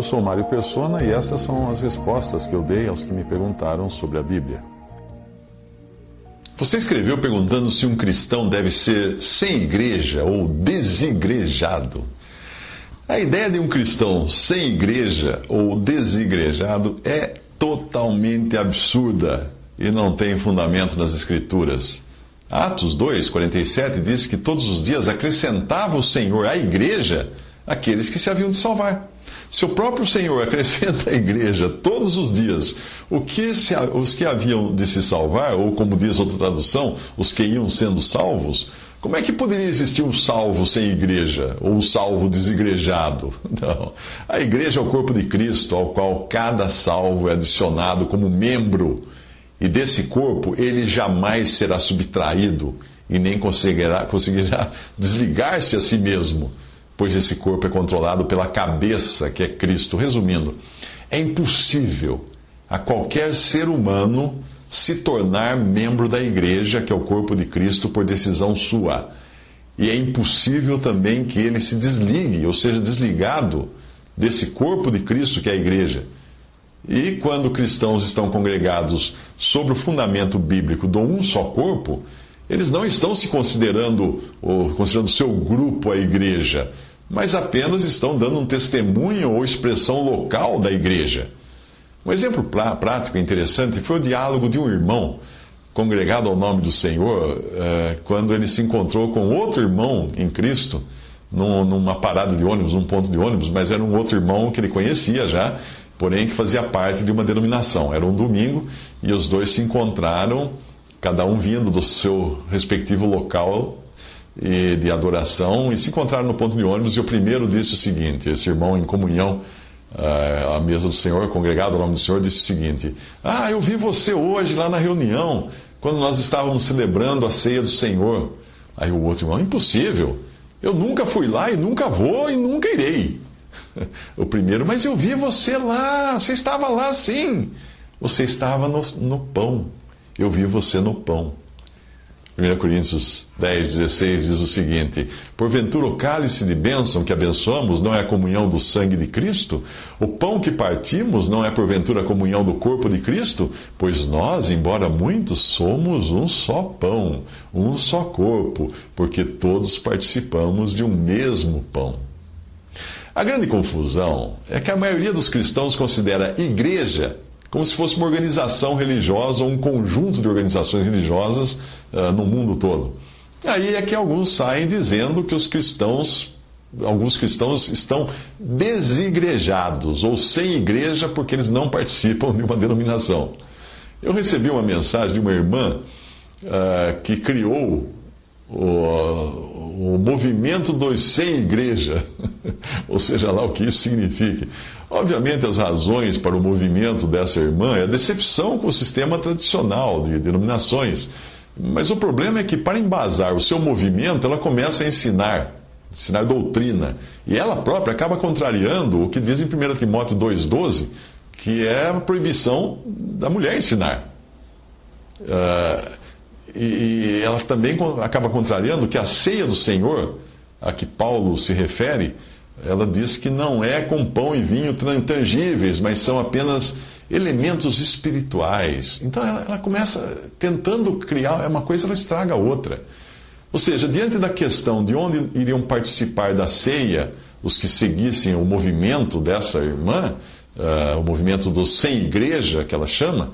Eu sou Mário Persona e essas são as respostas que eu dei aos que me perguntaram sobre a Bíblia. Você escreveu perguntando se um cristão deve ser sem igreja ou desigrejado. A ideia de um cristão sem igreja ou desigrejado é totalmente absurda e não tem fundamento nas Escrituras. Atos 2, 47 diz que todos os dias acrescentava o Senhor à igreja aqueles que se haviam de salvar. Se o próprio Senhor acrescenta à igreja todos os dias o que se, os que haviam de se salvar, ou como diz outra tradução, os que iam sendo salvos, como é que poderia existir um salvo sem igreja? Ou um salvo desigrejado? Não. A igreja é o corpo de Cristo, ao qual cada salvo é adicionado como membro. E desse corpo ele jamais será subtraído e nem conseguirá, conseguirá desligar-se a si mesmo, pois esse corpo é controlado pela cabeça, que é Cristo. Resumindo, é impossível a qualquer ser humano se tornar membro da igreja, que é o corpo de Cristo, por decisão sua. E é impossível também que ele se desligue, ou seja, desligado desse corpo de Cristo, que é a igreja. E quando cristãos estão congregados sobre o fundamento bíblico do um só corpo, eles não estão se considerando, ou considerando seu grupo a igreja, mas apenas estão dando um testemunho ou expressão local da igreja. Um exemplo prático e interessante foi o diálogo de um irmão congregado ao nome do Senhor, eh, quando ele se encontrou com outro irmão em Cristo, numa parada de ônibus, num ponto de ônibus, mas era um outro irmão que ele conhecia já, porém que fazia parte de uma denominação. Era um domingo e os dois se encontraram, cada um vindo do seu respectivo local de adoração, e se encontraram no ponto de ônibus. E o primeiro disse o seguinte: esse irmão em comunhão à eh, mesa do Senhor, congregado ao nome do Senhor, disse o seguinte: Ah, eu vi você hoje lá na reunião, quando nós estávamos celebrando a ceia do Senhor. Aí o outro irmão: Impossível, eu nunca fui lá e nunca vou e nunca irei. O primeiro, mas eu vi você lá, você estava lá sim. Você estava no, no pão, eu vi você no pão. 1 Coríntios 10, 16 diz o seguinte: Porventura o cálice de bênção que abençoamos não é a comunhão do sangue de Cristo? O pão que partimos não é porventura a comunhão do corpo de Cristo? Pois nós, embora muitos, somos um só pão, um só corpo, porque todos participamos de um mesmo pão. A grande confusão é que a maioria dos cristãos considera igreja como se fosse uma organização religiosa ou um conjunto de organizações religiosas uh, no mundo todo. Aí é que alguns saem dizendo que os cristãos, alguns cristãos estão desigrejados ou sem igreja porque eles não participam de uma denominação. Eu recebi uma mensagem de uma irmã uh, que criou o, o movimento dos sem igreja, ou seja lá o que isso signifique. Obviamente, as razões para o movimento dessa irmã é a decepção com o sistema tradicional de denominações. Mas o problema é que, para embasar o seu movimento, ela começa a ensinar, ensinar doutrina. E ela própria acaba contrariando o que diz em 1 Timóteo 2,12, que é a proibição da mulher ensinar. Uh, e ela também acaba contrariando que a ceia do Senhor, a que Paulo se refere, ela diz que não é com pão e vinho tangíveis, mas são apenas elementos espirituais. Então ela, começa tentando criar uma coisa, ela estraga a outra. Ou seja, diante da questão de onde iriam participar da ceia os que seguissem o movimento dessa irmã, uh, o movimento do sem igreja, que ela chama,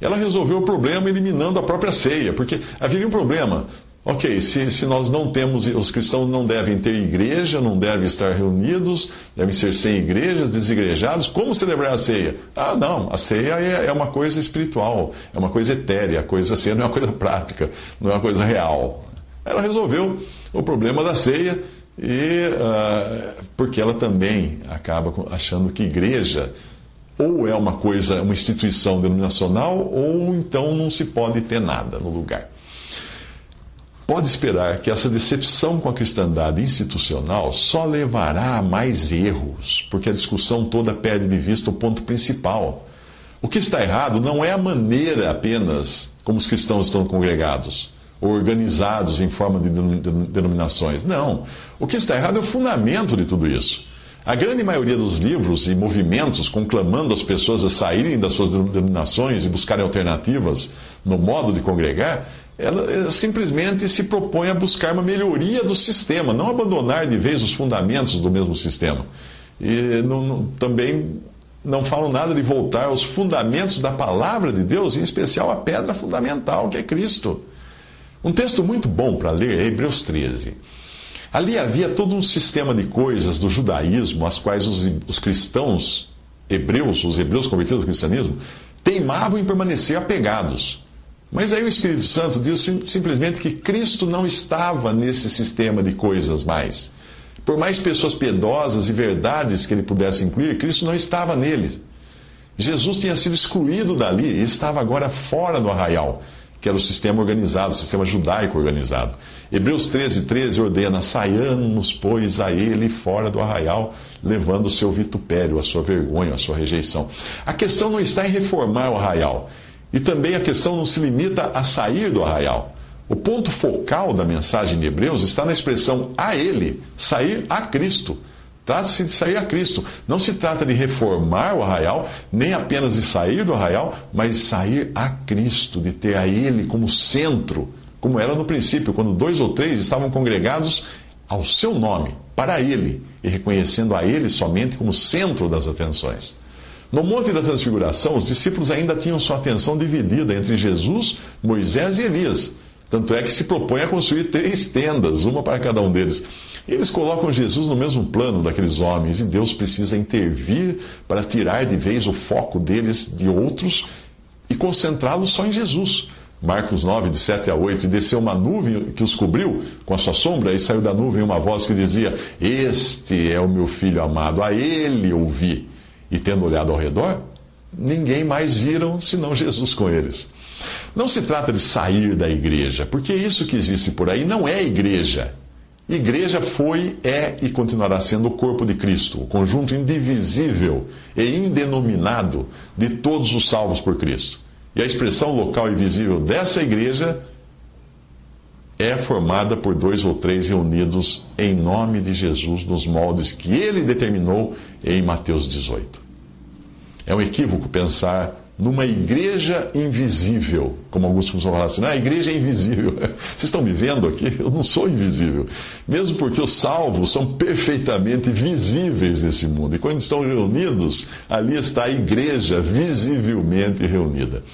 ela resolveu o problema eliminando a própria ceia, porque haveria um problema. Ok, se, se nós não temos, os cristãos não devem ter igreja, não devem estar reunidos, devem ser sem igrejas, desigrejados, como celebrar a ceia? Ah, não, a ceia é, é uma coisa espiritual, é uma coisa etérea, a coisa assim não é uma coisa prática, não é uma coisa real. Ela resolveu o problema da ceia, e, uh, porque ela também acaba achando que igreja ou é uma coisa, uma instituição denominacional, ou então não se pode ter nada no lugar. Pode esperar que essa decepção com a cristandade institucional só levará a mais erros, porque a discussão toda perde de vista o ponto principal. O que está errado não é a maneira apenas como os cristãos estão congregados, organizados em forma de denominações. Não. O que está errado é o fundamento de tudo isso. A grande maioria dos livros e movimentos conclamando as pessoas a saírem das suas denominações e buscarem alternativas no modo de congregar, ela simplesmente se propõe a buscar uma melhoria do sistema, não abandonar de vez os fundamentos do mesmo sistema. E não, não, também não falam nada de voltar aos fundamentos da palavra de Deus, em especial a pedra fundamental, que é Cristo. Um texto muito bom para ler é Hebreus 13. Ali havia todo um sistema de coisas do judaísmo, às quais os, os cristãos hebreus, os hebreus convertidos ao cristianismo, teimavam em permanecer apegados. Mas aí o Espírito Santo diz sim, simplesmente que Cristo não estava nesse sistema de coisas mais. Por mais pessoas piedosas e verdades que ele pudesse incluir, Cristo não estava neles. Jesus tinha sido excluído dali e estava agora fora do arraial que era o sistema organizado, o sistema judaico organizado. Hebreus 13, 13 ordena: saiamos, pois, a ele fora do arraial, levando o seu vitupério, a sua vergonha, a sua rejeição. A questão não está em reformar o arraial. E também a questão não se limita a sair do arraial. O ponto focal da mensagem de Hebreus está na expressão a ele, sair a Cristo. Trata-se de sair a Cristo. Não se trata de reformar o arraial, nem apenas de sair do arraial, mas de sair a Cristo, de ter a Ele como centro, como era no princípio, quando dois ou três estavam congregados ao seu nome, para Ele, e reconhecendo a Ele somente como centro das atenções. No Monte da Transfiguração, os discípulos ainda tinham sua atenção dividida entre Jesus, Moisés e Elias. Tanto é que se propõe a construir três tendas, uma para cada um deles. Eles colocam Jesus no mesmo plano daqueles homens e Deus precisa intervir para tirar de vez o foco deles de outros e concentrá-los só em Jesus. Marcos 9, de 7 a 8, e desceu uma nuvem que os cobriu com a sua sombra, e saiu da nuvem uma voz que dizia: Este é o meu filho amado, a ele ouvi. E tendo olhado ao redor, ninguém mais viram senão Jesus com eles. Não se trata de sair da igreja, porque isso que existe por aí não é igreja. Igreja foi, é e continuará sendo o corpo de Cristo, o conjunto indivisível e indenominado de todos os salvos por Cristo. E a expressão local e visível dessa igreja é formada por dois ou três reunidos em nome de Jesus nos moldes que ele determinou em Mateus 18. É um equívoco pensar numa igreja invisível, como alguns costumam falar assim, ah, a igreja é invisível. Vocês estão me vendo aqui? Eu não sou invisível. Mesmo porque os salvos são perfeitamente visíveis nesse mundo. E quando estão reunidos, ali está a igreja visivelmente reunida.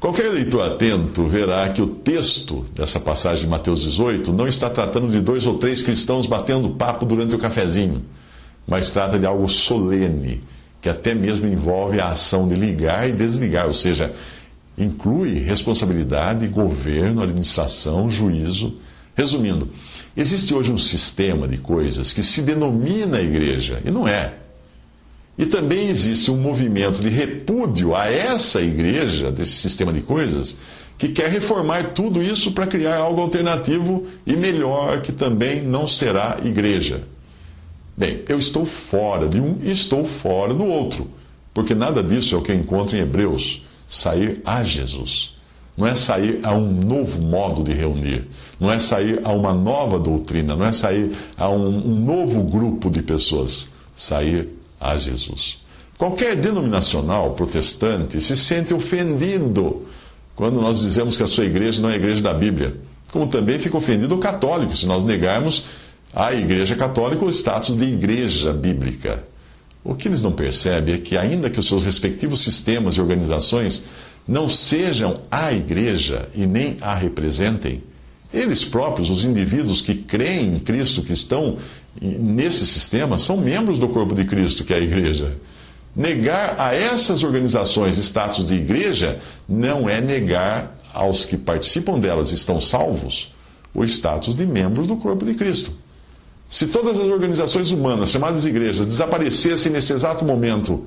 Qualquer leitor atento verá que o texto dessa passagem de Mateus 18 não está tratando de dois ou três cristãos batendo papo durante o cafezinho, mas trata de algo solene que até mesmo envolve a ação de ligar e desligar, ou seja, inclui responsabilidade, governo, administração, juízo. Resumindo, existe hoje um sistema de coisas que se denomina igreja, e não é. E também existe um movimento de repúdio a essa igreja, desse sistema de coisas, que quer reformar tudo isso para criar algo alternativo e melhor, que também não será igreja. Bem, eu estou fora de um e estou fora do outro, porque nada disso é o que eu encontro em Hebreus sair a Jesus. Não é sair a um novo modo de reunir, não é sair a uma nova doutrina, não é sair a um, um novo grupo de pessoas. Sair a Jesus. Qualquer denominacional protestante se sente ofendido quando nós dizemos que a sua igreja não é a igreja da Bíblia. Como também fica ofendido o católico se nós negarmos à Igreja Católica o status de igreja bíblica. O que eles não percebem é que, ainda que os seus respectivos sistemas e organizações não sejam a igreja e nem a representem, eles próprios, os indivíduos que creem em Cristo, que estão nesse sistema, são membros do corpo de Cristo, que é a igreja. Negar a essas organizações status de igreja não é negar aos que participam delas estão salvos o status de membros do corpo de Cristo. Se todas as organizações humanas, chamadas igrejas, desaparecessem nesse exato momento,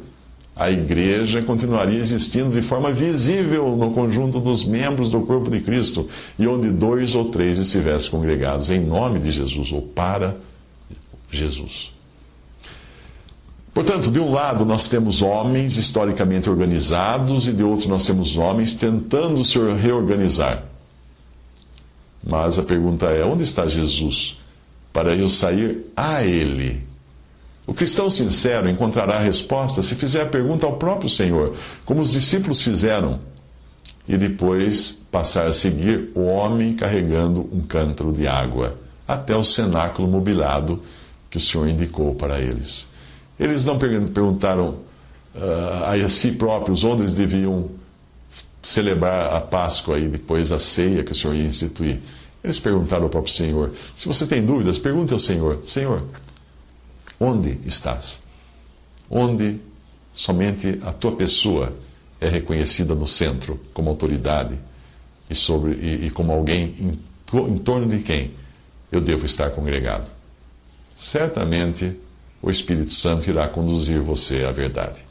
a igreja continuaria existindo de forma visível no conjunto dos membros do corpo de Cristo e onde dois ou três estivessem congregados em nome de Jesus ou para Jesus. Portanto, de um lado nós temos homens historicamente organizados e de outro nós temos homens tentando se reorganizar. Mas a pergunta é: onde está Jesus para eu sair a Ele? O cristão sincero encontrará a resposta se fizer a pergunta ao próprio Senhor, como os discípulos fizeram, e depois passar a seguir o homem carregando um cântaro de água até o cenáculo mobilado que o Senhor indicou para eles. Eles não perguntaram uh, a si próprios onde eles deviam celebrar a Páscoa e depois a ceia que o Senhor ia instituir. Eles perguntaram ao próprio Senhor. Se você tem dúvidas, pergunte ao Senhor: Senhor, onde estás? Onde somente a tua pessoa é reconhecida no centro como autoridade e, sobre, e, e como alguém em, em torno de quem eu devo estar congregado. Certamente o Espírito Santo irá conduzir você à verdade.